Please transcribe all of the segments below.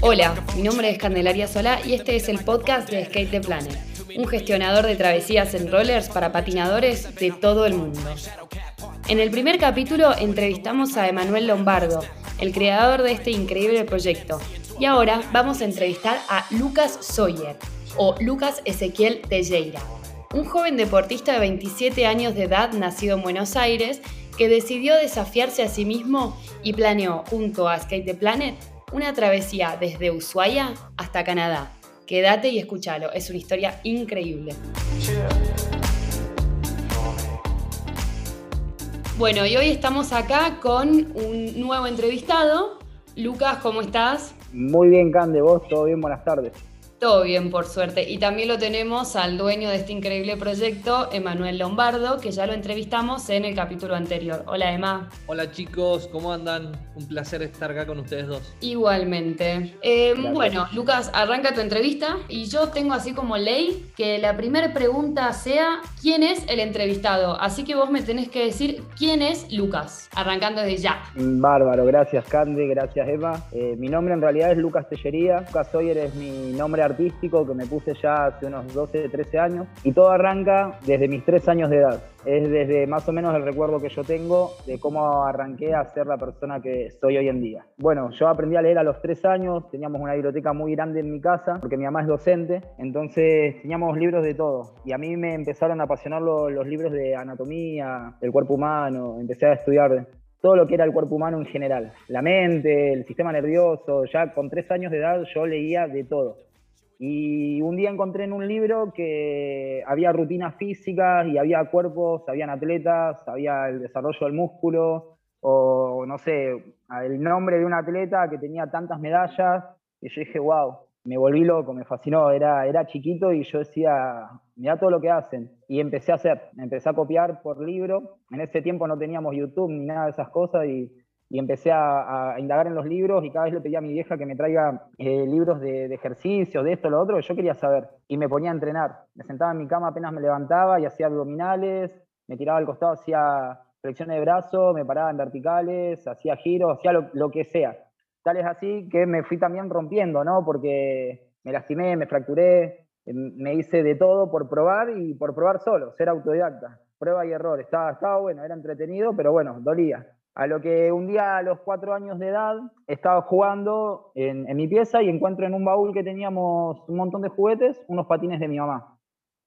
Hola, mi nombre es Candelaria Solá y este es el podcast de Skate the Planet, un gestionador de travesías en rollers para patinadores de todo el mundo. En el primer capítulo entrevistamos a Emanuel Lombardo, el creador de este increíble proyecto, y ahora vamos a entrevistar a Lucas Sawyer, o Lucas Ezequiel Teixeira, un joven deportista de 27 años de edad nacido en Buenos Aires que decidió desafiarse a sí mismo y planeó junto a Skate the Planet una travesía desde Ushuaia hasta Canadá. Quédate y escúchalo, es una historia increíble. Bueno, y hoy estamos acá con un nuevo entrevistado. Lucas, ¿cómo estás? Muy bien, Cande, vos, todo bien, buenas tardes. Todo bien, por suerte. Y también lo tenemos al dueño de este increíble proyecto, Emanuel Lombardo, que ya lo entrevistamos en el capítulo anterior. Hola, Emma. Hola, chicos, ¿cómo andan? Un placer estar acá con ustedes dos. Igualmente. Eh, bueno, Lucas, arranca tu entrevista y yo tengo así como ley que la primera pregunta sea ¿quién es el entrevistado? Así que vos me tenés que decir quién es Lucas, arrancando desde ya. Bárbaro, gracias Candy, gracias Emma. Eh, mi nombre en realidad es Lucas Tellería. Lucas Sawyer es mi nombre artístico que me puse ya hace unos 12, 13 años y todo arranca desde mis 3 años de edad. Es desde más o menos el recuerdo que yo tengo de cómo arranqué a ser la persona que soy hoy en día. Bueno, yo aprendí a leer a los 3 años, teníamos una biblioteca muy grande en mi casa porque mi mamá es docente, entonces teníamos libros de todo y a mí me empezaron a apasionar los, los libros de anatomía, del cuerpo humano, empecé a estudiar todo lo que era el cuerpo humano en general, la mente, el sistema nervioso, ya con tres años de edad yo leía de todo. Y un día encontré en un libro que había rutinas físicas y había cuerpos, habían atletas, había el desarrollo del músculo, o no sé, el nombre de un atleta que tenía tantas medallas. Y yo dije, wow, me volví loco, me fascinó. Era, era chiquito y yo decía, mira todo lo que hacen. Y empecé a hacer, empecé a copiar por libro. En ese tiempo no teníamos YouTube ni nada de esas cosas y y empecé a, indagar en los libros y cada vez le pedía a mi vieja que me traiga eh, libros de, de, ejercicio, de esto, lo otro, yo quería saber. Y me ponía a entrenar. Me sentaba en mi cama apenas me levantaba y hacía abdominales, me tiraba al costado, hacía flexiones de brazo, me paraba en verticales, hacía giros, hacía lo, lo que sea. Tal es así que me fui también rompiendo, ¿no? Porque me lastimé, me fracturé, em, me hice de todo por probar y por probar solo, ser autodidacta. Prueba y error. Estaba, estaba bueno, era entretenido, pero bueno, dolía. A lo que un día a los cuatro años de edad estaba jugando en, mi pieza y encuentro en un baúl que teníamos un montón de juguetes unos patines de mi mamá,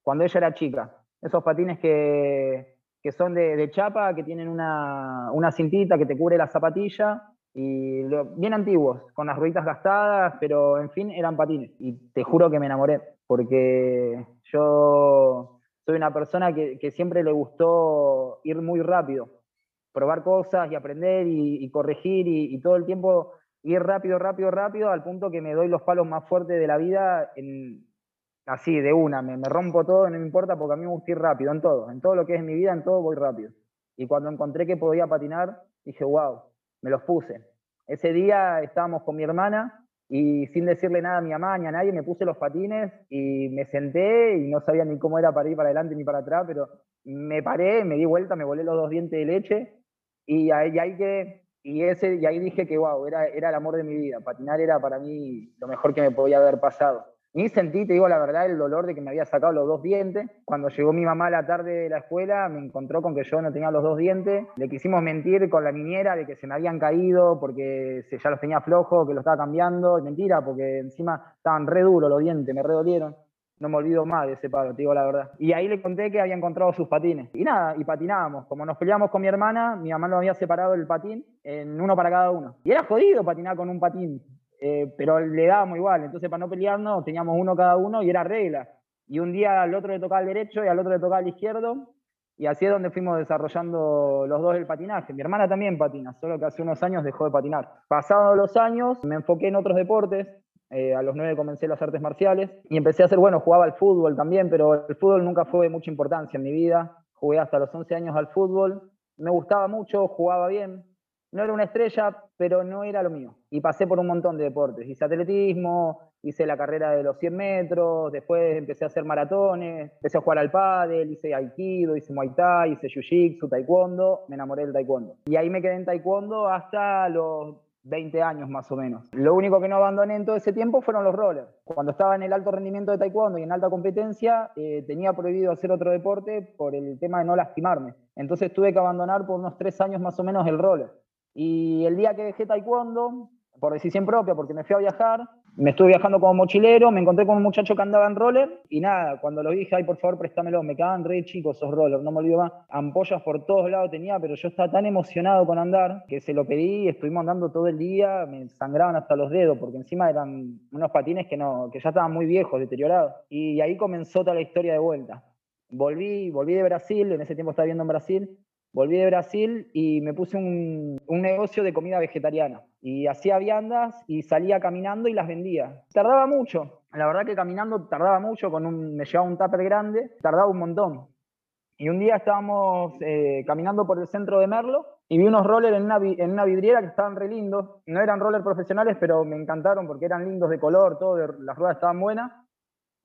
cuando ella era chica. Esos patines que, que son de, chapa, que tienen una, una, cintita que te cubre la zapatilla, y bien antiguos, con las rueditas gastadas, pero en fin, eran patines. Y te juro que me enamoré, porque yo soy una persona que siempre le gustó ir muy rápido probar cosas y aprender y, corregir y, todo el tiempo ir rápido, rápido, rápido, al punto que me doy los palos más fuertes de la vida en, así, de una, me, me, rompo todo, no me importa, porque a mí me gusta ir rápido, en todo, en todo lo que es mi vida, en todo voy rápido. Y cuando encontré que podía patinar, dije, wow, me los puse. Ese día estábamos con mi hermana y sin decirle nada a mi mamá ni a nadie, me puse los patines y me senté y no sabía ni cómo era para ir para adelante ni para atrás, pero me paré, me di vuelta, me volé los dos dientes de leche y ahí, ahí que, y, ese, y ahí dije que, wow, era, era el amor de mi vida. Patinar era para mí lo mejor que me podía haber pasado. Ni sentí, te digo la verdad, el dolor de que me había sacado los dos dientes. Cuando llegó mi mamá a la tarde de la escuela, me encontró con que yo no tenía los dos dientes. Le quisimos mentir con la niñera de que se me habían caído porque ya los tenía flojos, que los estaba cambiando. Mentira, porque encima estaban re duros los dientes, me re dolieron no me olvido más de ese palo, te digo la verdad. Y ahí le conté que había encontrado sus patines. Y nada, y patinábamos. Como nos peleamos con mi hermana, mi mamá lo había separado el patín en uno para cada uno. Y era jodido patinar con un patín, eh, pero le dábamos igual. Entonces, para no pelearnos, teníamos uno cada uno y era regla. Y un día al otro le tocaba el derecho y al otro le tocaba el izquierdo. Y así es donde fuimos desarrollando los dos el patinaje. Mi hermana también patina, solo que hace unos años dejó de patinar. Pasados los años, me enfoqué en otros deportes. Eh, a los nueve comencé las artes marciales y empecé a hacer, bueno, jugaba al fútbol también, pero el fútbol nunca fue de mucha importancia en mi vida. Jugué hasta los 11 años al fútbol. Me gustaba mucho, jugaba bien. No era una estrella, pero no era lo mío. Y pasé por un montón de deportes. Hice atletismo, hice la carrera de los 100 metros, después empecé a hacer maratones, empecé a jugar al pádel, hice aikido, hice muay thai, hice jiu-jitsu, taekwondo, me enamoré del taekwondo. Y ahí me quedé en taekwondo hasta los 20 años más o menos. Lo único que no abandoné en todo ese tiempo fueron los rollers. Cuando estaba en el alto rendimiento de taekwondo y en alta competencia, eh, tenía prohibido hacer otro deporte por el tema de no lastimarme. Entonces tuve que abandonar por unos tres años más o menos el roller. Y el día que dejé taekwondo, por decisión propia, porque me fui a viajar. Me estuve viajando como mochilero, me encontré con un muchacho que andaba en roller y nada, cuando lo dije, ay, por favor, préstamelo, me quedaban re chicos esos rollers, no me olvido más. Ampollas por todos lados tenía, pero yo estaba tan emocionado con andar que se lo pedí y estuvimos andando todo el día, me sangraban hasta los dedos, porque encima eran unos patines que, no, que ya estaban muy viejos, deteriorados. Y ahí comenzó toda la historia de vuelta. Volví, volví de Brasil, en ese tiempo estaba viviendo en Brasil, volví de Brasil y me puse un, un, negocio de comida vegetariana. Y hacía viandas y salía caminando y las vendía. Tardaba mucho. La verdad que caminando tardaba mucho, con un, me llevaba un tupper grande, tardaba un montón. Y un día estábamos eh, caminando por el centro de Merlo y vi unos rollers en una, vidriera que estaban re lindos. No eran rollers profesionales, pero me encantaron porque eran lindos de color, todo, las ruedas estaban buenas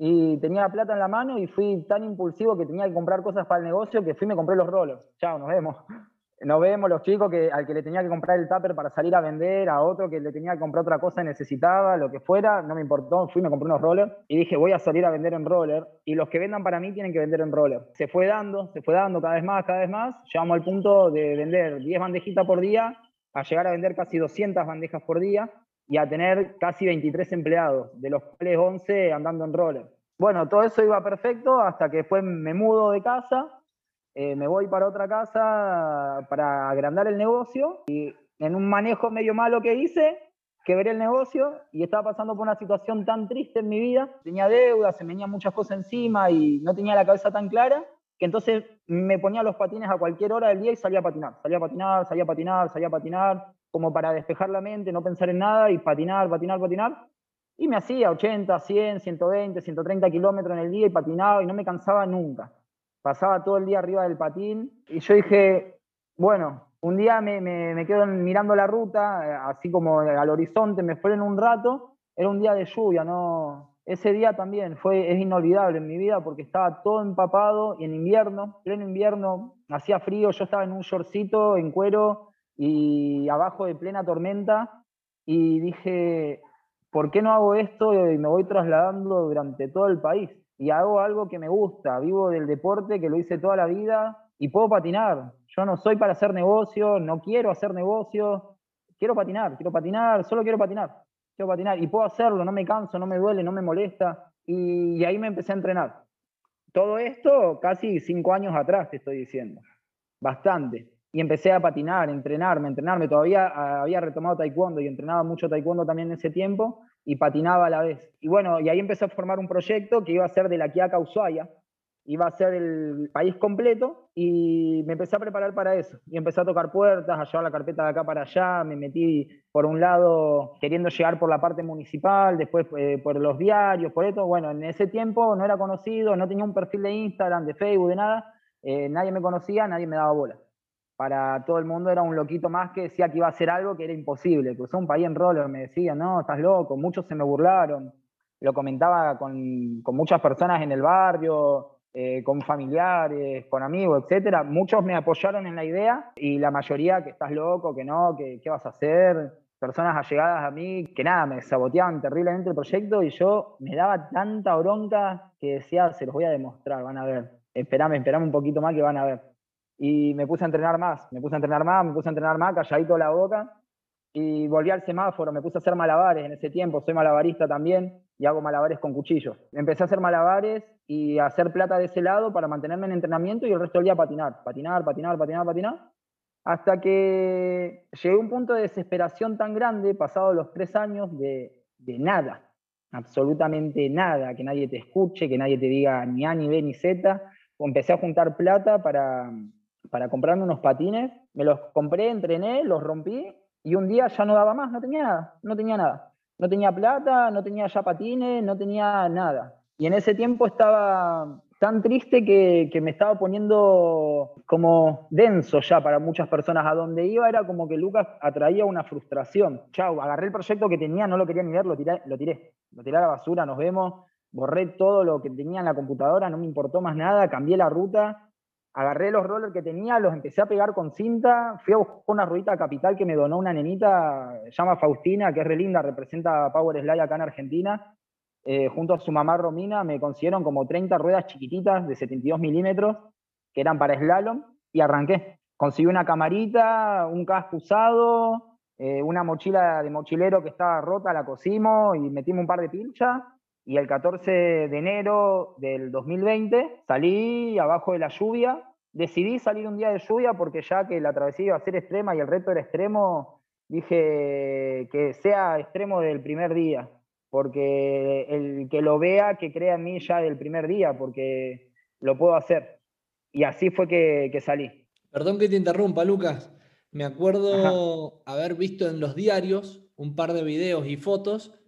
y tenía plata en la mano y fui tan impulsivo que tenía que comprar cosas para el negocio que fui y me compré los rollers. Chao, nos vemos. Nos vemos los chicos que al que le tenía que comprar el tupper para salir a vender, a otro que le tenía que comprar otra cosa necesitaba, lo que fuera, no me importó, fui, me compré unos rollers y dije, voy a salir a vender en roller y los que vendan para mí tienen que vender en roller. Se fue dando, se fue dando cada vez más, cada vez más, llegamos al punto de vender 10 bandejitas por día a llegar a vender casi 200 bandejas por día y a tener casi 23 empleados, de los cuales 11 andando en roller. Bueno, todo eso iba perfecto hasta que después me mudo de casa, eh, me voy para otra casa para agrandar el negocio y en un manejo medio malo que hice, quebré el negocio y estaba pasando por una situación tan triste en mi vida, tenía deudas, se me venían muchas cosas encima y no tenía la cabeza tan clara, que entonces me ponía los patines a cualquier hora del día y salía a patinar, salía a patinar, salía a patinar, salía a patinar, como para despejar la mente, no pensar en nada y patinar, patinar, patinar. Y me hacía 80, 100, 120, 130 kilómetros en el día y patinaba y no me cansaba nunca. Pasaba todo el día arriba del patín y yo dije, bueno, un día me, me, quedo mirando la ruta, así como al horizonte, me fue en un rato, era un día de lluvia, ¿no? Ese día también fue, es inolvidable en mi vida porque estaba todo empapado y en invierno, pleno invierno, hacía frío, yo estaba en un shortcito, en cuero, y abajo de plena tormenta y dije, ¿por qué no hago esto y me voy trasladando durante todo el país? Y hago algo que me gusta, vivo del deporte que lo hice toda la vida y puedo patinar. Yo no soy para hacer negocio, no quiero hacer negocio, quiero patinar, quiero patinar, solo quiero patinar, quiero patinar y puedo hacerlo, no me canso, no me duele, no me molesta y, y ahí me empecé a entrenar. Todo esto casi cinco años atrás te estoy diciendo, bastante y empecé a patinar, entrenarme, entrenarme. Todavía ah, había retomado taekwondo y entrenaba mucho taekwondo también en ese tiempo y patinaba a la vez. Y bueno, y ahí empecé a formar un proyecto que iba a ser de la Quiaca Ushuaia, iba a ser el país completo y me empecé a preparar para eso. Y empecé a tocar puertas, a llevar la carpeta de acá para allá, me metí por un lado queriendo llegar por la parte municipal, después eh, por los diarios, por esto. Bueno, en ese tiempo no era conocido, no tenía un perfil de Instagram, de Facebook, de nada. Eh, nadie me conocía, nadie me daba bola para todo el mundo era un loquito más que decía que iba a hacer algo que era imposible. Cruzó un país en roller, me decían, no, estás loco, muchos se me burlaron. Lo comentaba con, muchas personas en el barrio, eh, con familiares, con amigos, etcétera. Muchos me apoyaron en la idea y la mayoría que estás loco, que no, que qué vas a hacer. Personas allegadas a mí que nada, me saboteaban terriblemente el proyecto y yo me daba tanta bronca que decía, se los voy a demostrar, van a ver. Esperame, esperame un poquito más que van a ver y me puse a entrenar más, me puse a entrenar más, me puse a entrenar más, calladito la boca, y volví al semáforo, me puse a hacer malabares en ese tiempo, soy malabarista también, y hago malabares con cuchillos. Empecé a hacer malabares y a hacer plata de ese lado para mantenerme en entrenamiento y el resto del día patinar, patinar, patinar, patinar, patinar, hasta que llegué a un punto de desesperación tan grande, pasado los tres años, de, de nada, absolutamente nada, que nadie te escuche, que nadie te diga ni A, ni B, ni Z. Empecé a juntar plata para, para comprarme unos patines, me los compré, entrené, los rompí y un día ya no daba más, no tenía nada, no tenía nada. No tenía plata, no tenía ya patines, no tenía nada. Y en ese tiempo estaba tan triste que, que, me estaba poniendo como denso ya para muchas personas. A donde iba era como que Lucas atraía una frustración. Chau, agarré el proyecto que tenía, no lo quería ni ver, lo tiré, lo tiré. Lo tiré a la basura, nos vemos. Borré todo lo que tenía en la computadora, no me importó más nada, cambié la ruta agarré los rollers que tenía, los empecé a pegar con cinta, fui a buscar una ruedita capital que me donó una nenita, llama Faustina, que es re linda, representa Power Slide acá en Argentina. Eh, junto a su mamá Romina me consiguieron como 30 ruedas chiquititas de 72 milímetros, que eran para slalom, y arranqué. Conseguí una camarita, un casco usado, eh, una mochila de mochilero que estaba rota, la cosimos y metimos un par de pilchas. Y el 14 de enero del 2020 salí abajo de la lluvia. Decidí salir un día de lluvia porque ya que la travesía iba a ser extrema y el reto era extremo, dije que sea extremo del primer día. Porque el que lo vea, que crea en mí ya del primer día, porque lo puedo hacer. Y así fue que, que salí. Perdón que te interrumpa, Lucas. Me acuerdo haber visto en los diarios un par de videos y fotos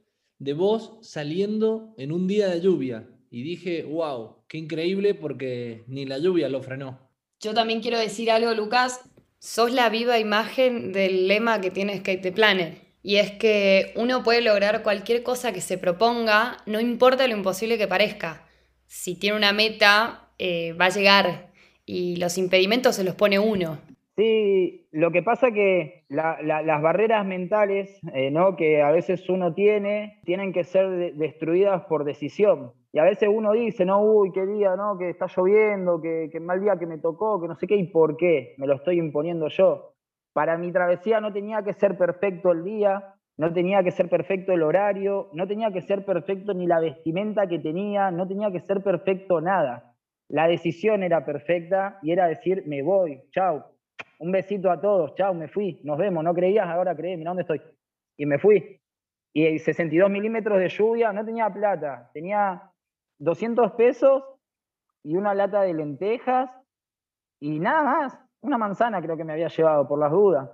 de vos saliendo en un día de lluvia. Y dije, wow, qué increíble porque ni la lluvia lo frenó. Yo también quiero decir algo, Lucas. Sos la viva imagen del lema que tiene Skate Planner. Y es que uno puede lograr cualquier cosa que se proponga, no importa lo imposible que parezca. Si tiene una meta, eh, va a llegar y los impedimentos se los pone uno. Sí, lo que pasa que las barreras mentales eh, ¿no? que a veces uno tiene tienen que ser destruidas por decisión. Y a veces uno dice, no, uy, qué día, no, que está lloviendo, que, que mal día que me tocó, que no sé qué, y por qué, me lo estoy imponiendo yo. Para mi travesía no tenía que ser perfecto el día, no tenía que ser perfecto el horario, no tenía que ser perfecto ni la vestimenta que tenía, no tenía que ser perfecto nada. La decisión era perfecta y era decir, me voy, chao, un besito a todos, chao, me fui, nos vemos, no creías, ahora creí, mira dónde estoy. Y me fui. Y 62 milímetros de lluvia, no tenía plata, tenía 200 pesos y una lata de lentejas y nada más, una manzana creo que me había llevado por las dudas.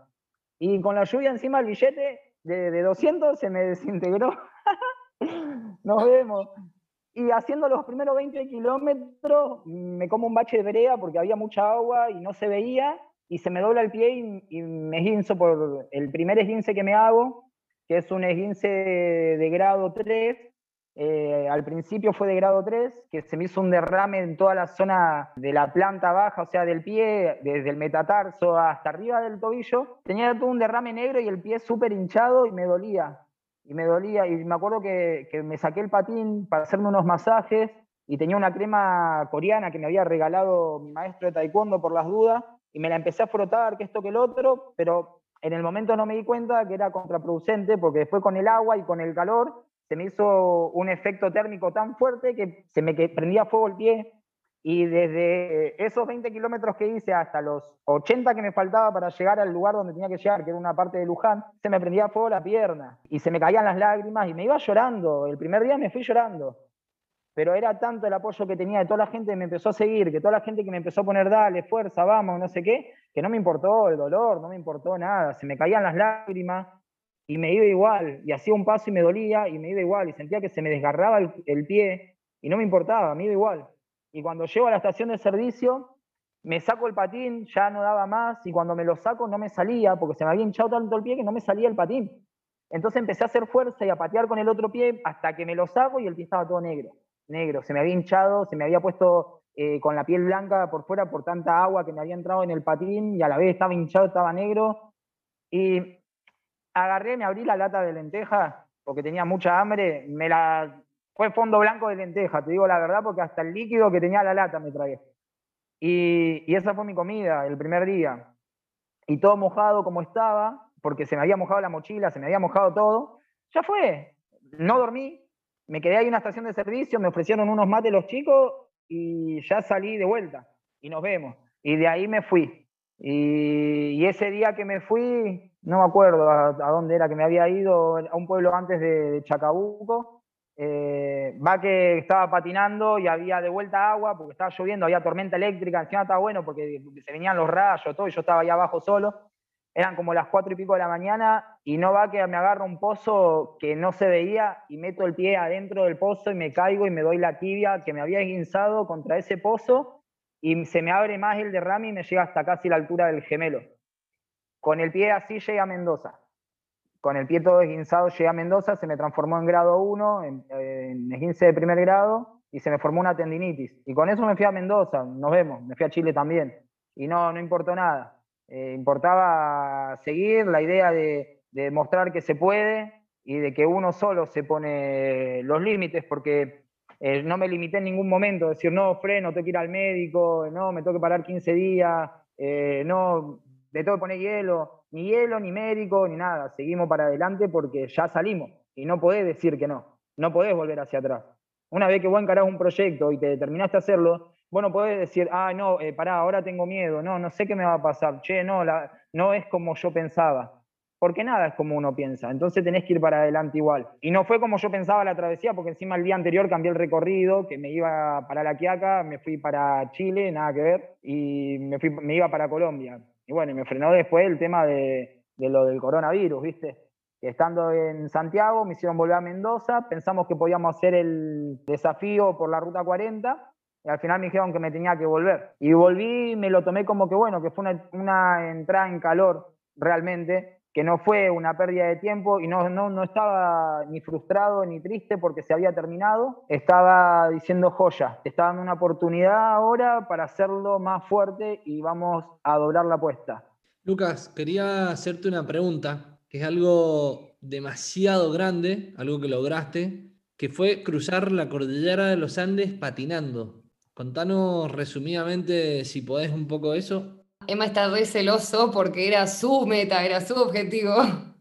Y con la lluvia encima el billete de, de 200 se me desintegró. Nos vemos. Y haciendo los primeros 20 kilómetros me como un bache de brea porque había mucha agua y no se veía y se me dobla el pie y, me esguinzo por el primer esguince que me hago, que es un esguince de grado 3. Eh, al principio fue de grado 3, que se me hizo un derrame en toda la zona de la planta baja, o sea, del pie, desde el metatarso hasta arriba del tobillo. Tenía todo un derrame negro y el pie súper hinchado y me dolía. Y me dolía, y me acuerdo que, que me saqué el patín para hacerme unos masajes y tenía una crema coreana que me había regalado mi maestro de taekwondo por las dudas y me la empecé a frotar, que esto, que el otro, pero en el momento no me di cuenta que era contraproducente porque después con el agua y con el calor se me hizo un efecto térmico tan fuerte que se me prendía fuego el pie y desde esos 20 kilómetros que hice hasta los 80 que me faltaba para llegar al lugar donde tenía que llegar, que era una parte de Luján, se me prendía fuego la pierna y se me caían las lágrimas y me iba llorando. El primer día me fui llorando pero era tanto el apoyo que tenía de toda la gente que me empezó a seguir, que toda la gente que me empezó a poner, dale, fuerza, vamos, no sé qué, que no me importó el dolor, no me importó nada, se me caían las lágrimas y me iba igual, y hacía un paso y me dolía y me iba igual, y sentía que se me desgarraba el, pie y no me importaba, me iba igual. Y cuando llego a la estación de servicio, me saco el patín, ya no daba más, y cuando me lo saco no me salía, porque se me había hinchado tanto el pie que no me salía el patín. Entonces empecé a hacer fuerza y a patear con el otro pie hasta que me lo saco y el pie estaba todo negro negro. Se me había hinchado, se me había puesto eh, con la piel blanca por fuera por tanta agua que me había entrado en el patín y a la vez estaba hinchado, estaba negro. Y agarré, me abrí la lata de lenteja porque tenía mucha hambre, me la fue fondo blanco de lenteja, te digo la verdad, porque hasta el líquido que tenía la lata me tragué. Y, y esa fue mi comida el primer día. Y todo mojado como estaba, porque se me había mojado la mochila, se me había mojado todo. Ya fue. No dormí, me quedé ahí en una estación de servicio, me ofrecieron unos mates los chicos y ya salí de vuelta y nos vemos. Y de ahí me fui. Y, ese día que me fui, no me acuerdo a, dónde era que me había ido, a un pueblo antes de, Chacabuco. Eh, va que estaba patinando y había de vuelta agua porque estaba lloviendo, había tormenta eléctrica, encima estaba bueno porque se venían los rayos, todo, y yo estaba ahí abajo solo eran como las cuatro y pico de la mañana y no va que me agarro un pozo que no se veía y meto el pie adentro del pozo y me caigo y me doy la tibia que me había guinzado contra ese pozo y se me abre más el derrame y me llega hasta casi la altura del gemelo. Con el pie así llegué a Mendoza. Con el pie todo esguinzado llegué a Mendoza, se me transformó en grado 1, en, en esguince de primer grado, y se me formó una tendinitis. Y con eso me fui a Mendoza, nos vemos, me fui a Chile también. Y no, no importó nada. Eh, importaba seguir la idea de, mostrar que se puede y de que uno solo se pone los límites, porque eh, no me limité en ningún momento, decir, no, freno, tengo que ir al médico, no, me tengo que parar 15 días, eh, no, me tengo que poner hielo, ni hielo, ni médico, ni nada. Seguimos para adelante porque ya salimos y no podés decir que no, no podés volver hacia atrás. Una vez que vos encarás un proyecto y te determinaste a hacerlo, vos no podés decir, ah, no, eh, pará, ahora tengo miedo, no, no sé qué me va a pasar, che, no, la, no es como yo pensaba porque nada es como uno piensa, entonces tenés que ir para adelante igual. Y no fue como yo pensaba la travesía, porque encima el día anterior cambié el recorrido, que me iba para La Quiaca, me fui para Chile, nada que ver, y me iba para Colombia. Y bueno, me frenó después el tema de, de lo del coronavirus, ¿viste? Estando en Santiago, me hicieron volver a Mendoza, pensamos que podíamos hacer el desafío por la Ruta 40, y al final me dijeron que me tenía que volver. Y volví, me lo tomé como que bueno, que fue una, entrada en calor realmente, que no fue una pérdida de tiempo y no, no, no, estaba ni frustrado ni triste porque se había terminado, estaba diciendo joya, te está dando una oportunidad ahora para hacerlo más fuerte y vamos a doblar la apuesta. Lucas, quería hacerte una pregunta, que es algo demasiado grande, algo que lograste, que fue cruzar la cordillera de los Andes patinando. Contanos resumidamente, si podés, un poco eso. Emma está re celoso porque era su meta, era su objetivo.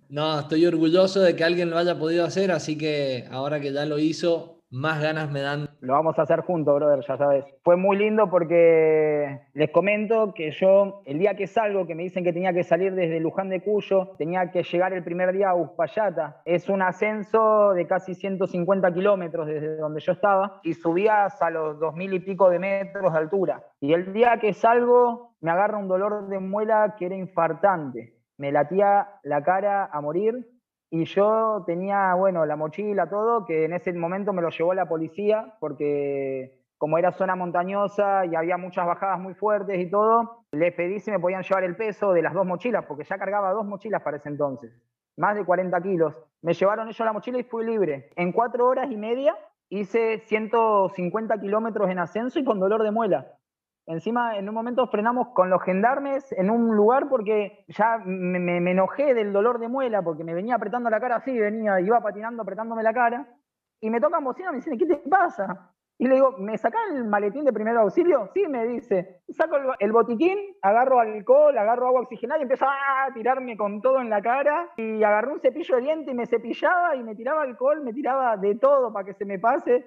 No, estoy orgulloso de que alguien lo haya podido hacer, así que ahora que ya lo hizo, más ganas me dan. Lo vamos a hacer juntos, brother, ya sabes. Fue muy lindo porque les comento que yo, el día que salgo, que me dicen que tenía que salir desde Luján de Cuyo, tenía que llegar el primer día a Uspallata. Es un ascenso de casi 150 kilómetros desde donde yo estaba y subías a los 2.000 y pico de metros de altura. Y el día que salgo, me agarra un dolor de muela que era infartante. Me latía la cara a morir y yo tenía, bueno, la mochila, todo, que en ese momento me lo llevó la policía porque como era zona montañosa y había muchas bajadas muy fuertes y todo, les pedí si me podían llevar el peso de las dos mochilas, porque ya cargaba dos mochilas para ese entonces, más de 40 kilos. Me llevaron ellos la mochila y fui libre. En cuatro horas y media hice 150 kilómetros en ascenso y con dolor de muela. Encima, en un momento frenamos con los gendarmes en un lugar porque ya me, enojé del dolor de muela, porque me venía apretando la cara así, venía, iba patinando apretándome la cara, y me tocan bocina me dicen, ¿qué te pasa? Y le digo, ¿me sacás el maletín de primer auxilio? Sí, me dice. Saco el, botiquín, agarro alcohol, agarro agua oxigenada y empiezo a tirarme con todo en la cara. Y agarré un cepillo de diente y me cepillaba y me tiraba alcohol, me tiraba de todo para que se me pase.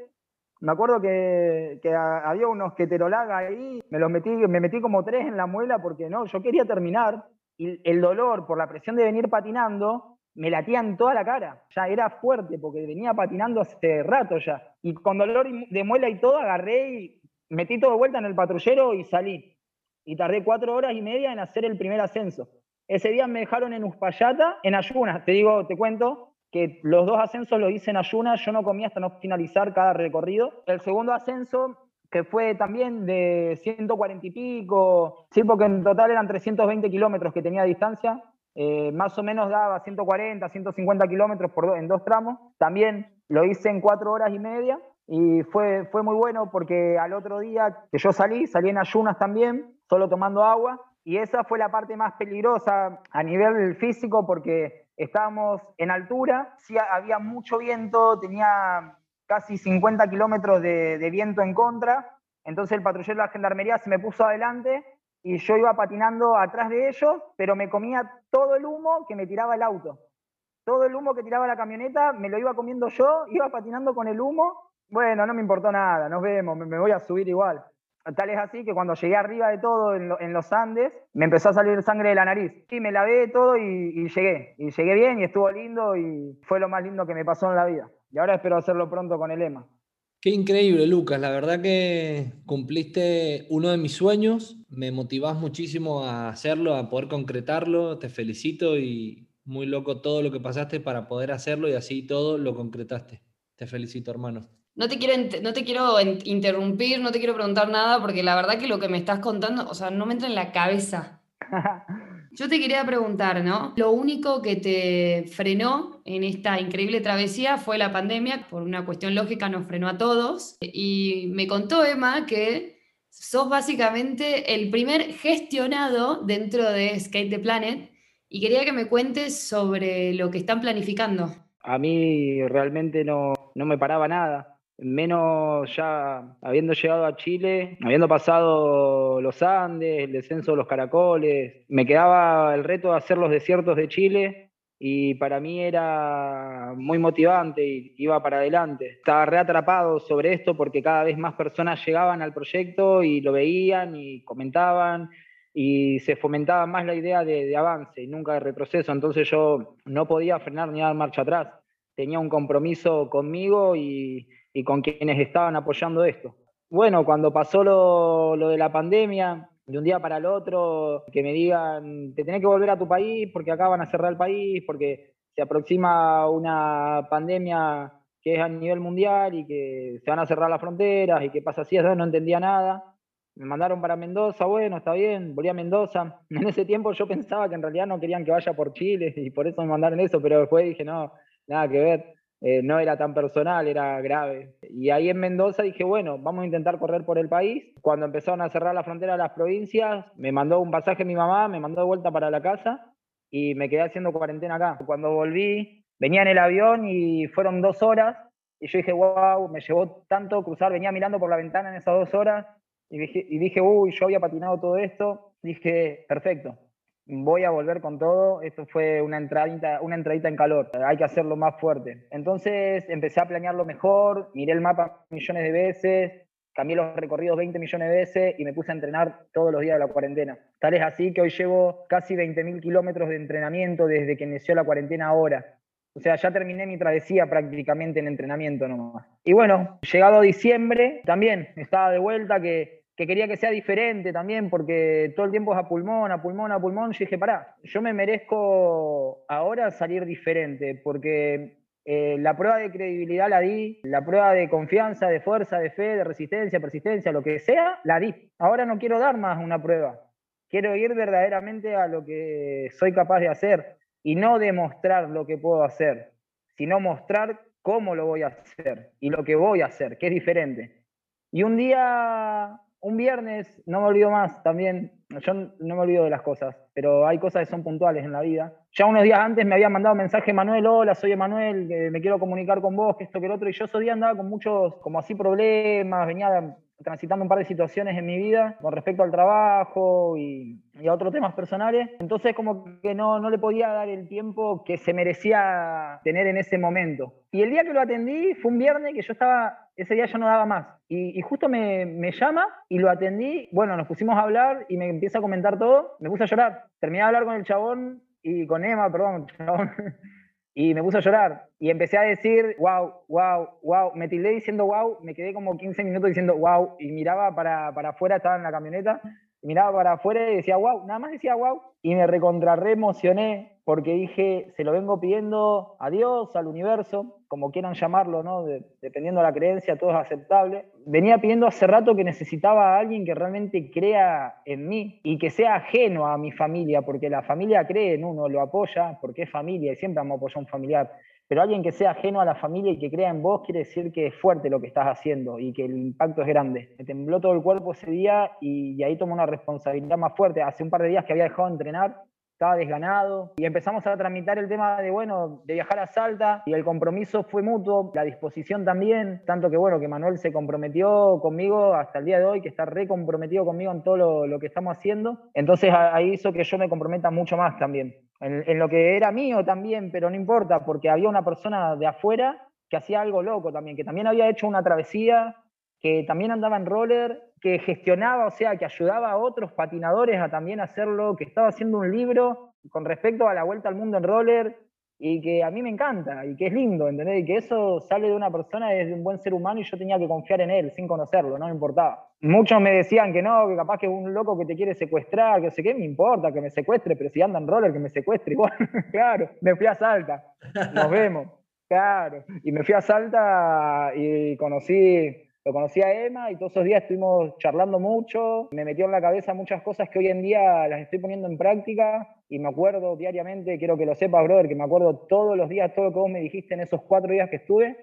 Me acuerdo que, había unos keterolaga ahí, me los metí, me metí como tres en la muela porque no, yo quería terminar y el dolor por la presión de venir patinando me latía en toda la cara. Ya era fuerte porque venía patinando hace rato ya. Y con dolor de muela y todo agarré y metí todo de vuelta en el patrullero y salí. Y tardé cuatro horas y media en hacer el primer ascenso. Ese día me dejaron en Uspallata, en ayunas, te digo, te cuento, que los dos ascensos lo hice en ayunas, yo no comía hasta no finalizar cada recorrido. El segundo ascenso, que fue también de 140 y pico, sí, porque en total eran 320 kilómetros que tenía distancia, eh, más o menos daba 140, 150 kilómetros en dos tramos. También lo hice en cuatro horas y media y fue, fue muy bueno porque al otro día que yo salí, salí en ayunas también, solo tomando agua. Y esa fue la parte más peligrosa a nivel físico porque estábamos en altura, había mucho viento, tenía casi 50 kilómetros de, viento en contra, entonces el patrullero de la gendarmería se me puso adelante y yo iba patinando atrás de ellos, pero me comía todo el humo que me tiraba el auto. Todo el humo que tiraba la camioneta me lo iba comiendo yo, iba patinando con el humo. Bueno, no me importó nada, nos vemos, me voy a subir igual. Tal es así que cuando llegué arriba de todo en, los Andes, me empezó a salir sangre de la nariz. Y me lavé todo y, llegué. Y llegué bien y estuvo lindo y fue lo más lindo que me pasó en la vida. Y ahora espero hacerlo pronto con el EMA. Qué increíble, Lucas. La verdad que cumpliste uno de mis sueños. Me motivás muchísimo a hacerlo, a poder concretarlo. Te felicito y muy loco todo lo que pasaste para poder hacerlo y así todo lo concretaste. Te felicito, hermano. No te, quiero, no te quiero interrumpir, no te quiero preguntar nada, porque la verdad que lo que me estás contando, o sea, no me entra en la cabeza. Yo te quería preguntar, ¿no? Lo único que te frenó en esta increíble travesía fue la pandemia, por una cuestión lógica nos frenó a todos. Y me contó Emma que sos básicamente el primer gestionado dentro de Skate the Planet y quería que me cuentes sobre lo que están planificando. A mí realmente no, no me paraba nada menos ya habiendo llegado a Chile, habiendo pasado los Andes, el descenso de los caracoles, me quedaba el reto de hacer los desiertos de Chile y para mí era muy motivante y iba para adelante. Estaba reatrapado sobre esto porque cada vez más personas llegaban al proyecto y lo veían y comentaban y se fomentaba más la idea de, avance y nunca de retroceso, entonces yo no podía frenar ni dar marcha atrás. Tenía un compromiso conmigo y, y con quienes estaban apoyando esto. Bueno, cuando pasó lo, de la pandemia, de un día para el otro, que me digan, te tenés que volver a tu país porque acá van a cerrar el país, porque se aproxima una pandemia que es a nivel mundial y que se van a cerrar las fronteras y que pasa así, no entendía nada. Me mandaron para Mendoza, bueno, está bien, volví a Mendoza. En ese tiempo yo pensaba que en realidad no querían que vaya por Chile y por eso me mandaron eso, pero después dije, no, nada que ver. Eh, no era tan personal, era grave. Y ahí en Mendoza dije, bueno, vamos a intentar correr por el país. Cuando empezaron a cerrar la frontera de las provincias, me mandó un pasaje mi mamá, me mandó de vuelta para la casa y me quedé haciendo cuarentena acá. Cuando volví, venía en el avión y fueron dos horas y yo dije, wow, me llevó tanto cruzar, venía mirando por la ventana en esas dos horas y dije, y dije uy, yo había patinado todo esto. Dije, perfecto, voy a volver con todo, esto fue una entradita, una entradita en calor, hay que hacerlo más fuerte. Entonces empecé a planearlo mejor, miré el mapa millones de veces, cambié los recorridos 20 millones de veces y me puse a entrenar todos los días de la cuarentena. Tal es así que hoy llevo casi 20.000 kilómetros de entrenamiento desde que inició la cuarentena ahora. O sea, ya terminé mi travesía prácticamente en entrenamiento nomás. Y bueno, llegado diciembre, también estaba de vuelta que que quería que sea diferente también, porque todo el tiempo es a pulmón, a pulmón, a pulmón. Yo dije, pará, yo me merezco ahora salir diferente, porque eh, la prueba de credibilidad la di, la prueba de confianza, de fuerza, de fe, de resistencia, persistencia, lo que sea, la di. Ahora no quiero dar más una prueba. Quiero ir verdaderamente a lo que soy capaz de hacer y no demostrar lo que puedo hacer, sino mostrar cómo lo voy a hacer y lo que voy a hacer, que es diferente. Y un día un viernes, no me olvido más también, yo no me olvido de las cosas, pero hay cosas que son puntuales en la vida. Ya unos días antes me había mandado un mensaje Manuel, hola, soy Emanuel, me quiero comunicar con vos, que esto, que el otro, y yo esos días andaba con muchos, como así, problemas, venía transitando un par de situaciones en mi vida con respecto al trabajo y, a otros temas personales. Entonces como que no, no le podía dar el tiempo que se merecía tener en ese momento. Y el día que lo atendí fue un viernes que yo estaba, ese día yo no daba más. Y, justo me, me, llama y lo atendí. Bueno, nos pusimos a hablar y me empieza a comentar todo. Me puse a llorar. Terminé de hablar con el chabón y con Emma, perdón, chabón. Y me puse a llorar y empecé a decir, wow, wow, wow. Me tildé diciendo wow, me quedé como 15 minutos diciendo wow y miraba para, para afuera, estaba en la camioneta, miraba para afuera y decía wow, nada más decía wow. Y me recontrarre emocioné porque dije, se lo vengo pidiendo a Dios, al universo, como quieran llamarlo, ¿no? dependiendo de la creencia, todo es aceptable. Venía pidiendo hace rato que necesitaba a alguien que realmente crea en mí y que sea ajeno a mi familia, porque la familia cree en uno, lo apoya, porque es familia y siempre vamos a apoyar a un familiar. Pero alguien que sea ajeno a la familia y que crea en vos quiere decir que es fuerte lo que estás haciendo y que el impacto es grande. Me tembló todo el cuerpo ese día y, y ahí tomé una responsabilidad más fuerte. Hace un par de días que había dejado de entrenar estaba desganado. Y empezamos a tramitar el tema de, bueno, de viajar a Salta. Y el compromiso fue mutuo, la disposición también, tanto que, bueno, que Manuel se comprometió conmigo hasta el día de hoy, que está re comprometido conmigo en todo lo, que estamos haciendo. Entonces ahí hizo que yo me comprometa mucho más también, en lo que era mío también, pero no importa, porque había una persona de afuera que hacía algo loco también, que también había hecho una travesía, que también andaba en roller que gestionaba, o sea, que ayudaba a otros patinadores a también hacerlo, que estaba haciendo un libro con respecto a la vuelta al mundo en roller y que a mí me encanta y que es lindo, ¿entendés? Y que eso sale de una persona, desde un buen ser humano y yo tenía que confiar en él sin conocerlo, no me importaba. Muchos me decían que no, que capaz que es un loco que te quiere secuestrar, que sé qué, me importa que me secuestre, pero si anda en roller que me secuestre igual, claro, me fui a Salta, nos vemos, claro, y me fui a Salta y conocí lo conocí a Emma y todos esos días estuvimos charlando mucho, me metió en la cabeza muchas cosas que hoy en día las estoy poniendo en práctica y me acuerdo diariamente, quiero que lo sepas, brother, que me acuerdo todos los días, todo lo que vos me dijiste en esos cuatro días que estuve.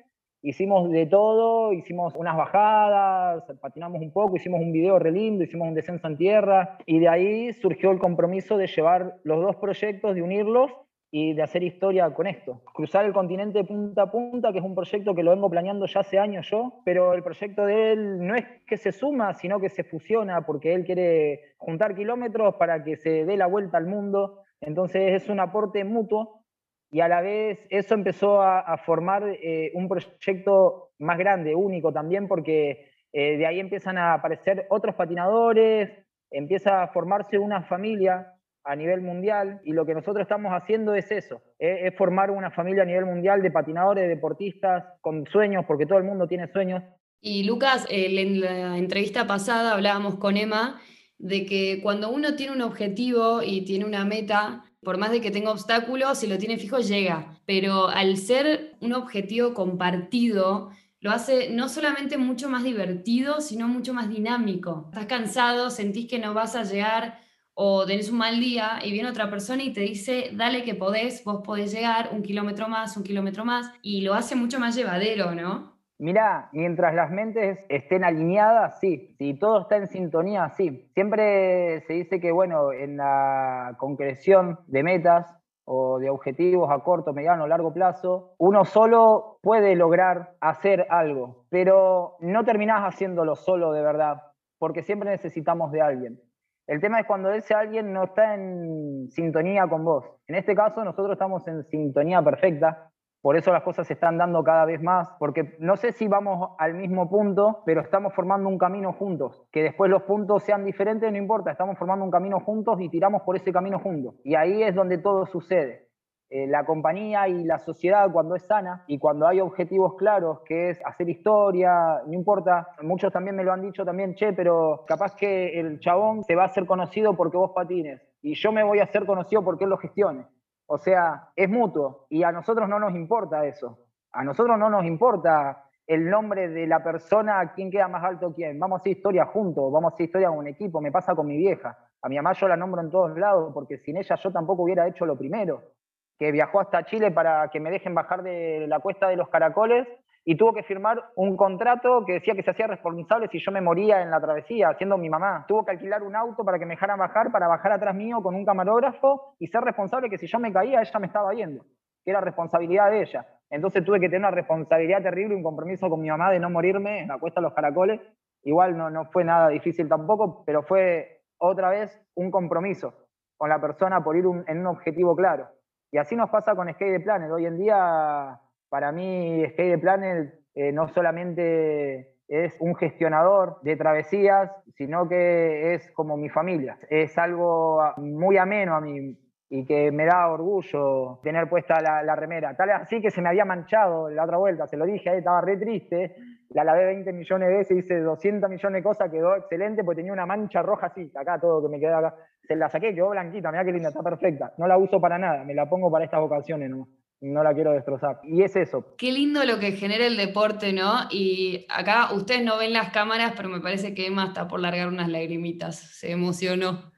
Hicimos de todo, hicimos unas bajadas, patinamos un poco, hicimos un video re lindo, hicimos un descenso en tierra y de ahí surgió el compromiso de llevar los dos proyectos, de unirlos y de hacer historia con esto. Cruzar el continente punta a punta, que es un proyecto que lo vengo planeando ya hace años yo, pero el proyecto de él no es que se suma, sino que se fusiona, porque él quiere juntar kilómetros para que se dé la vuelta al mundo. Entonces es un aporte mutuo y a la vez eso empezó a, formar eh, un proyecto más grande, único también, porque eh, de ahí empiezan a aparecer otros patinadores, empieza a formarse una familia a nivel mundial y lo que nosotros estamos haciendo es eso, es, formar una familia a nivel mundial de patinadores, deportistas con sueños, porque todo el mundo tiene sueños. Y Lucas, en la entrevista pasada hablábamos con Emma de que cuando uno tiene un objetivo y tiene una meta, por más de que tenga obstáculos, si lo tiene fijo llega, pero al ser un objetivo compartido, lo hace no solamente mucho más divertido, sino mucho más dinámico. Estás cansado, sentís que no vas a llegar o tenés un mal día y viene otra persona y te dice, dale que podés, vos podés llegar un kilómetro más, un kilómetro más, y lo hace mucho más llevadero, ¿no? Mirá, mientras las mentes estén alineadas, sí. Si todo está en sintonía, sí. Siempre se dice que, bueno, en la concreción de metas o de objetivos a corto, mediano, o largo plazo, uno solo puede lograr hacer algo, pero no terminás haciéndolo solo de verdad, porque siempre necesitamos de alguien. El tema es cuando ese alguien no está en sintonía con vos. En este caso, nosotros estamos en sintonía perfecta, por eso las cosas se están dando cada vez más, porque no sé si vamos al mismo punto, pero estamos formando un camino juntos. Que después los puntos sean diferentes, no importa, estamos formando un camino juntos y tiramos por ese camino juntos. Y ahí es donde todo sucede. Eh, la compañía y la sociedad cuando es sana y cuando hay objetivos claros, que es hacer historia, no importa, muchos también me lo han dicho también, che, pero capaz que el chabón se va a hacer conocido porque vos patines y yo me voy a hacer conocido porque él lo gestione. O sea, es mutuo y a nosotros no nos importa eso. A nosotros no nos importa el nombre de la persona, quién queda más alto quién. Vamos a hacer historia juntos, vamos a hacer historia con un equipo. Me pasa con mi vieja. A mi mamá yo la nombro en todos lados porque sin ella yo tampoco hubiera hecho lo primero que viajó hasta Chile para que me dejen bajar de la cuesta de los caracoles y tuvo que firmar un contrato que decía que se hacía responsable si yo me moría en la travesía, siendo mi mamá. Tuvo que alquilar un auto para que me dejaran bajar, para bajar atrás mío con un camarógrafo y ser responsable que si yo me caía, ella me estaba viendo, que era responsabilidad de ella. Entonces tuve que tener una responsabilidad terrible un compromiso con mi mamá de no morirme en la cuesta de los caracoles. Igual no, no fue nada difícil tampoco, pero fue otra vez un compromiso con la persona por ir en un objetivo claro. Y así nos pasa con Skate the Planet. Hoy en día, para mí, Skate the Planet eh, no solamente es un gestionador de travesías, sino que es como mi familia. Es algo muy ameno a mí y que me da orgullo tener puesta la, remera. Tal así que se me había manchado la otra vuelta, se lo dije, estaba re triste, la lavé 20 millones de veces, hice 200 millones de cosas, quedó excelente porque tenía una mancha roja así, acá todo que me queda acá se la saqué, quedó blanquita, mira qué linda, está perfecta. No la uso para nada, me la pongo para estas ocasiones, no, no la quiero destrozar. Y es eso. Qué lindo lo que genera el deporte, ¿no? Y acá ustedes no ven las cámaras, pero me parece que Emma está por largar unas lagrimitas, se emocionó.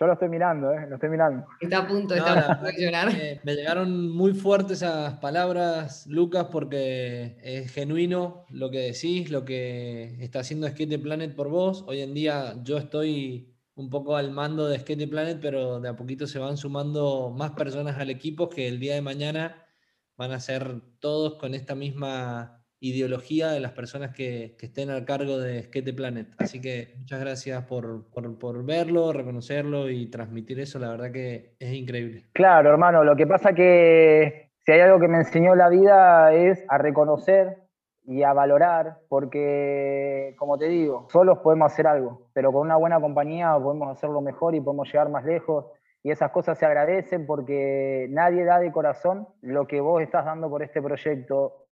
Yo lo estoy mirando, ¿eh? Lo estoy mirando. Está a punto, está a de llorar. me llegaron muy fuertes esas palabras, Lucas, porque es genuino lo que decís, lo que está haciendo Skate Planet por vos. Hoy en día yo estoy un poco al mando de Skate Planet, pero de a poquito se van sumando más personas al equipo que el día de mañana van a ser todos con esta misma ideología de las personas que, estén al cargo de Skate Planet. Así que muchas gracias por, por, verlo, reconocerlo y transmitir eso. La verdad que es increíble. Claro, hermano. Lo que pasa que si hay algo que me enseñó la vida es a reconocer y a valorar, porque, como te digo, solos podemos hacer algo, pero con una buena compañía podemos hacerlo mejor y podemos llegar más lejos. Y esas cosas se agradecen porque nadie da de corazón lo que vos estás dando por este proyecto.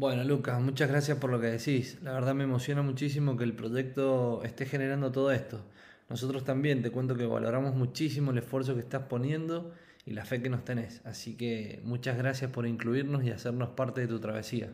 Bueno, Lucas, muchas gracias por lo que decís. La verdad me emociona muchísimo que el proyecto esté generando todo esto. Nosotros también te cuento que valoramos muchísimo el esfuerzo que estás poniendo y la fe que nos tenés. Así que muchas gracias por incluirnos y hacernos parte de tu travesía.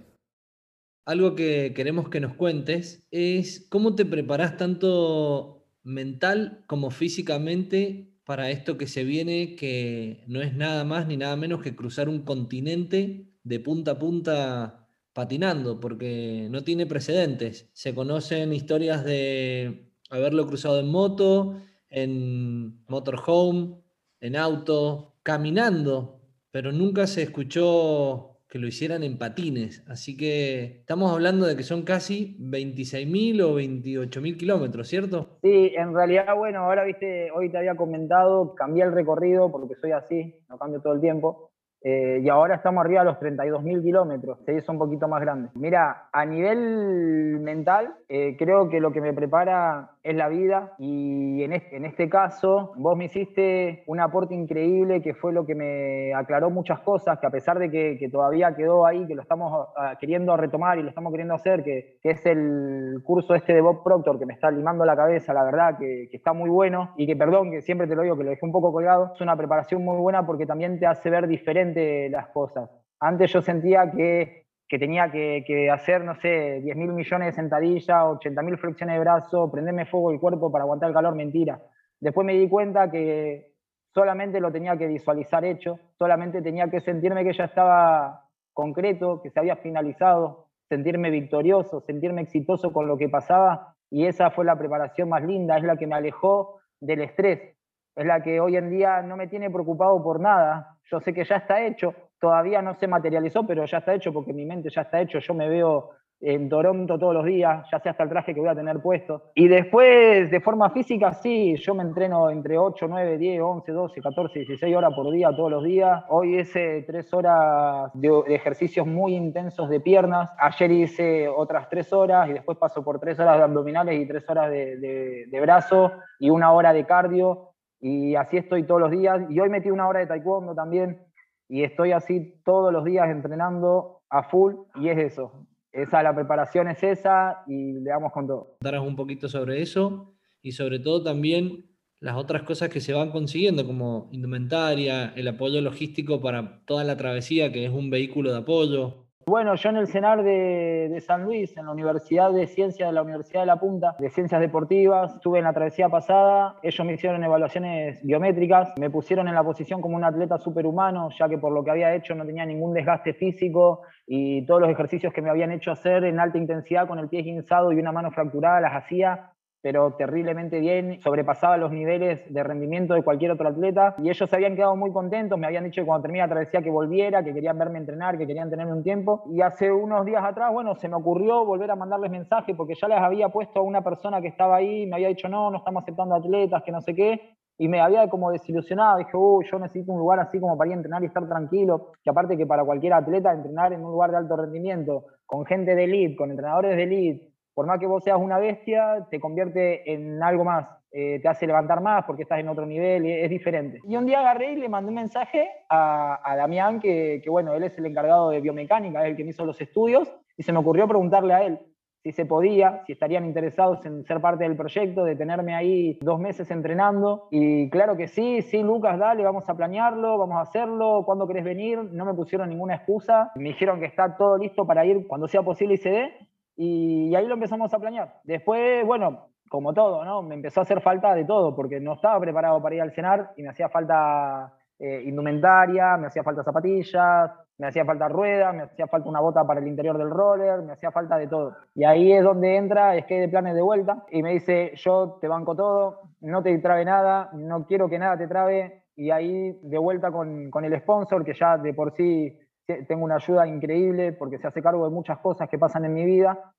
algo que queremos que nos cuentes es cómo te preparas tanto mental como físicamente para esto que se viene, que no es nada más ni nada menos que cruzar un continente de punta a punta patinando, porque no tiene precedentes. Se conocen historias de haberlo cruzado en moto, en motorhome, en auto, caminando, pero nunca se escuchó que lo hicieran en patines. Así que estamos hablando de que son casi 26.000 o 28.000 kilómetros, ¿cierto? Sí, en realidad, bueno, ahora viste, hoy te había comentado, cambié el recorrido porque soy así, no cambio todo el tiempo. Eh, y ahora estamos arriba de los 32.000 kilómetros, se hizo un poquito más grande. Mira, a nivel mental, eh, creo que lo que me prepara es la vida. Y en este, caso vos me hiciste un aporte increíble que fue lo que me aclaró muchas cosas, que a pesar de que, todavía quedó ahí, que lo estamos ah, queriendo retomar y lo estamos queriendo hacer, que, es el curso este de Bob Proctor que me está limando la cabeza, la verdad, que, que está muy bueno. Y que perdón, que siempre te lo digo, que lo dejé un poco colgado, es una preparación muy buena porque también te hace ver diferente las cosas. Antes yo sentía que que tenía que, hacer, no sé, 10 mil millones de sentadillas, 80 mil flexiones de brazo, prenderme fuego el cuerpo para aguantar el calor, mentira. Después me di cuenta que solamente lo tenía que visualizar hecho, solamente tenía que sentirme que ya estaba concreto, que se había finalizado, sentirme victorioso, sentirme exitoso con lo que pasaba y esa fue la preparación más linda, es la que me alejó del estrés, es la que hoy en día no me tiene preocupado por nada, yo sé que ya está hecho, todavía no se materializó, pero ya está hecho porque mi mente ya está hecho. Yo me veo en Toronto todos los días, ya sea hasta el traje que voy a tener puesto. Y después, de forma física, sí, yo me entreno entre 8, 9, 10, 11, 12, 14, 16 horas por día, todos los días. Hoy hice tres horas de, ejercicios muy intensos de piernas. Ayer hice otras tres horas y después paso por tres horas de abdominales y tres horas de, de, de brazo y una hora de cardio. Y así estoy todos los días. Y hoy metí una hora de taekwondo también y estoy así todos los días entrenando a full y es eso. Esa, la preparación es esa y le damos con todo. Contaros un poquito sobre eso y sobre todo también las otras cosas que se van consiguiendo, como indumentaria, el apoyo logístico para toda la travesía, que es un vehículo de apoyo, bueno, yo en el CENAR de, San Luis, en la Universidad de Ciencias de la Universidad de La Punta, de Ciencias Deportivas, estuve en la travesía pasada, ellos me hicieron evaluaciones biométricas, me pusieron en la posición como un atleta superhumano, ya que por lo que había hecho no tenía ningún desgaste físico y todos los ejercicios que me habían hecho hacer en alta intensidad con el pie guinzado y una mano fracturada las hacía pero terriblemente bien, sobrepasaba los niveles de rendimiento de cualquier otro atleta y ellos se habían quedado muy contentos, me habían dicho que cuando terminé la travesía que volviera, que querían verme entrenar, que querían tenerme un tiempo y hace unos días atrás, bueno, se me ocurrió volver a mandarles mensaje porque ya les había puesto a una persona que estaba ahí, me había dicho no, no estamos aceptando atletas, que no sé qué, y me había como desilusionado, dije, uy, yo necesito un lugar así como para ir a entrenar y estar tranquilo, que aparte que para cualquier atleta entrenar en un lugar de alto rendimiento, con gente de elite, con entrenadores de elite, por más que vos seas una bestia, te convierte en algo más, eh, te hace levantar más porque estás en otro nivel y es diferente. Y un día agarré y le mandé un mensaje a, a Damián, que, que, bueno, él es el encargado de biomecánica, es el que me hizo los estudios, y se me ocurrió preguntarle a él si se podía, si estarían interesados en ser parte del proyecto, de tenerme ahí dos meses entrenando. Y claro que sí, sí, Lucas, dale, vamos a planearlo, vamos a hacerlo, ¿cuándo querés venir? No me pusieron ninguna excusa, me dijeron que está todo listo para ir cuando sea posible y se dé. Y, ahí lo empezamos a planear. Después, bueno, como todo, ¿no? Me empezó a hacer falta de todo, porque no estaba preparado para ir al cenar y me hacía falta eh, indumentaria, me hacía falta zapatillas, me hacía falta ruedas, me hacía falta una bota para el interior del roller, me hacía falta de todo. Y ahí es donde entra Skate de Planes de vuelta y me dice, yo te banco todo, no te trabe nada, no quiero que nada te trabe. Y ahí de vuelta con, con el sponsor, que ya de por sí tengo una ayuda increíble porque se hace cargo de muchas cosas que pasan en mi vida.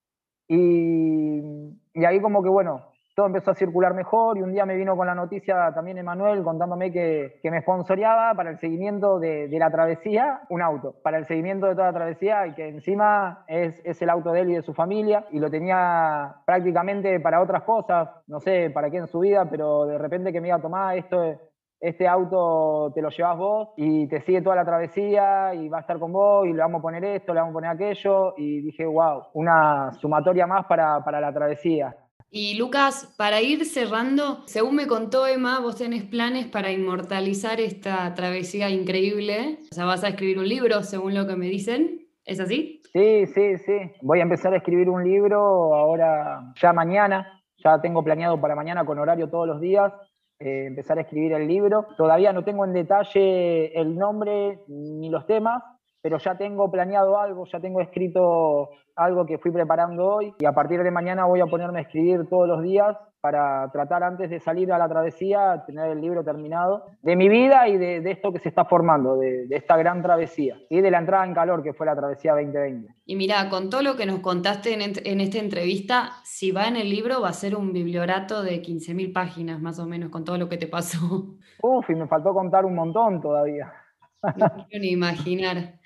Y, y, ahí como que, bueno, todo empezó a circular mejor y un día me vino con la noticia también Emanuel contándome que, que me sponsoreaba para el seguimiento de, la travesía un auto, para el seguimiento de toda la travesía y que encima es, es el auto de él y de su familia y lo tenía prácticamente para otras cosas, no sé para qué en su vida, pero de repente que me iba a tomar esto este auto te lo llevas vos y te sigue toda la travesía y va a estar con vos y le vamos a poner esto, le vamos a poner aquello y dije, wow, una sumatoria más para, para la travesía. Y Lucas, para ir cerrando, según me contó Emma, vos tenés planes para inmortalizar esta travesía increíble. O sea, vas a escribir un libro, según lo que me dicen. ¿Es así? Sí, sí, sí. Voy a empezar a escribir un libro ahora, ya mañana. Ya tengo planeado para mañana con horario todos los días. Eh, empezar a escribir el libro. Todavía no tengo en detalle el nombre ni los temas, pero ya tengo planeado algo, ya tengo escrito algo que fui preparando hoy y a partir de mañana voy a ponerme a escribir todos los días para tratar antes de salir a la travesía, tener el libro terminado, de mi vida y de, esto que se está formando, de, esta gran travesía y de la entrada en calor que fue la travesía 2020. Y mira, con todo lo que nos contaste en, en esta entrevista, si va en el libro va a ser un bibliorato de 15.000 páginas más o menos con todo lo que te pasó. Uf, y me faltó contar un montón todavía. No quiero ni imaginar.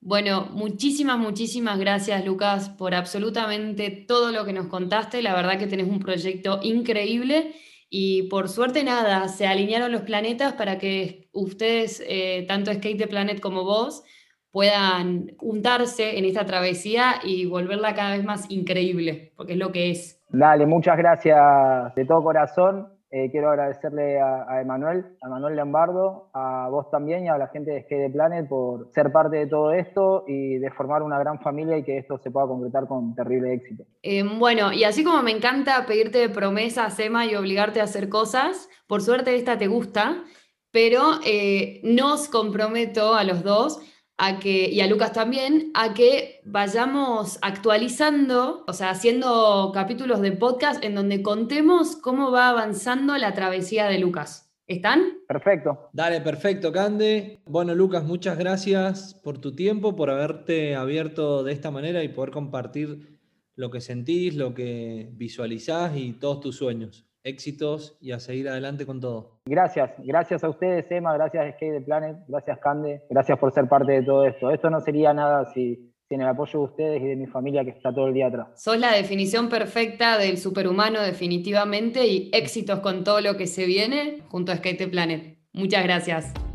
Bueno, muchísimas, muchísimas gracias Lucas por absolutamente todo lo que nos contaste. La verdad que tenés un proyecto increíble y por suerte nada, se alinearon los planetas para que ustedes, eh, tanto Skate the Planet como vos, puedan juntarse en esta travesía y volverla cada vez más increíble, porque es lo que es. Dale, muchas gracias de todo corazón. Eh, quiero agradecerle a, Emanuel, a Manuel Lombardo, a vos también y a la gente de Skate Planet por ser parte de todo esto y de formar una gran familia y que esto se pueda concretar con terrible éxito. Eh, bueno, y así como me encanta pedirte promesas, Emma, y obligarte a hacer cosas, por suerte esta te gusta, pero eh, nos comprometo a los dos a que, y a Lucas también, a que vayamos actualizando, o sea, haciendo capítulos de podcast en donde contemos cómo va avanzando la travesía de Lucas. ¿Están? Perfecto. Dale, perfecto, Cande. Bueno, Lucas, muchas gracias por tu tiempo, por haberte abierto de esta manera y poder compartir lo que sentís, lo que visualizás y todos tus sueños éxitos y a seguir adelante con todo. Gracias, gracias a ustedes, Emma, gracias Skate the Planet, gracias Cande, gracias por ser parte de todo esto. Esto no sería nada si, sin el apoyo de ustedes y de mi familia que está todo el día atrás. Sos la definición perfecta del superhumano definitivamente y éxitos con todo lo que se viene junto a Skate the Planet. Muchas gracias.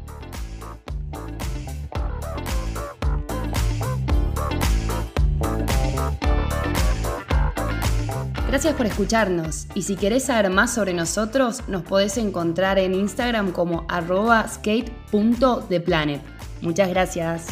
Gracias por escucharnos y si querés saber más sobre nosotros nos podés encontrar en Instagram como arroba skate.theplanet. Muchas gracias.